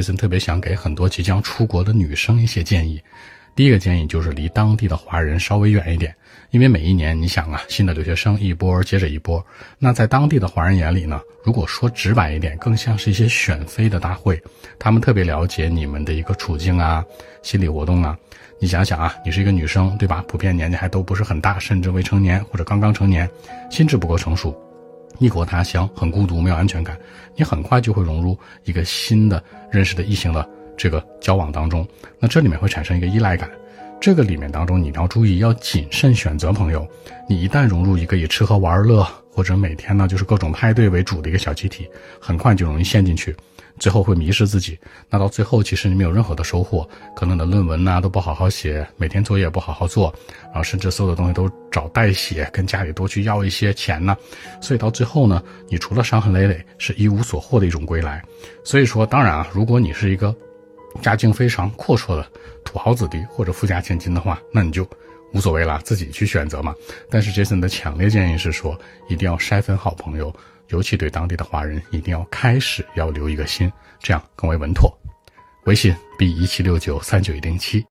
杰森特别想给很多即将出国的女生一些建议。第一个建议就是离当地的华人稍微远一点，因为每一年你想啊，新的留学生一波接着一波，那在当地的华人眼里呢，如果说直白一点，更像是一些选妃的大会，他们特别了解你们的一个处境啊、心理活动啊。你想想啊，你是一个女生，对吧？普遍年纪还都不是很大，甚至未成年或者刚刚成年，心智不够成熟，异国他乡很孤独，没有安全感，你很快就会融入一个新的认识的异性的。这个交往当中，那这里面会产生一个依赖感，这个里面当中你要注意要谨慎选择朋友。你一旦融入一个以吃喝玩乐或者每天呢就是各种派对为主的一个小集体，很快就容易陷进去，最后会迷失自己。那到最后其实你没有任何的收获，可能你的论文呢都不好好写，每天作业不好好做，然后甚至所有的东西都找代写，跟家里多去要一些钱呢。所以到最后呢，你除了伤痕累累，是一无所获的一种归来。所以说，当然啊，如果你是一个。家境非常阔绰的土豪子弟或者富家千金的话，那你就无所谓了，自己去选择嘛。但是杰森的强烈建议是说，一定要筛分好朋友，尤其对当地的华人，一定要开始要留一个心，这样更为稳妥。微信 b 一七六九三九一零七。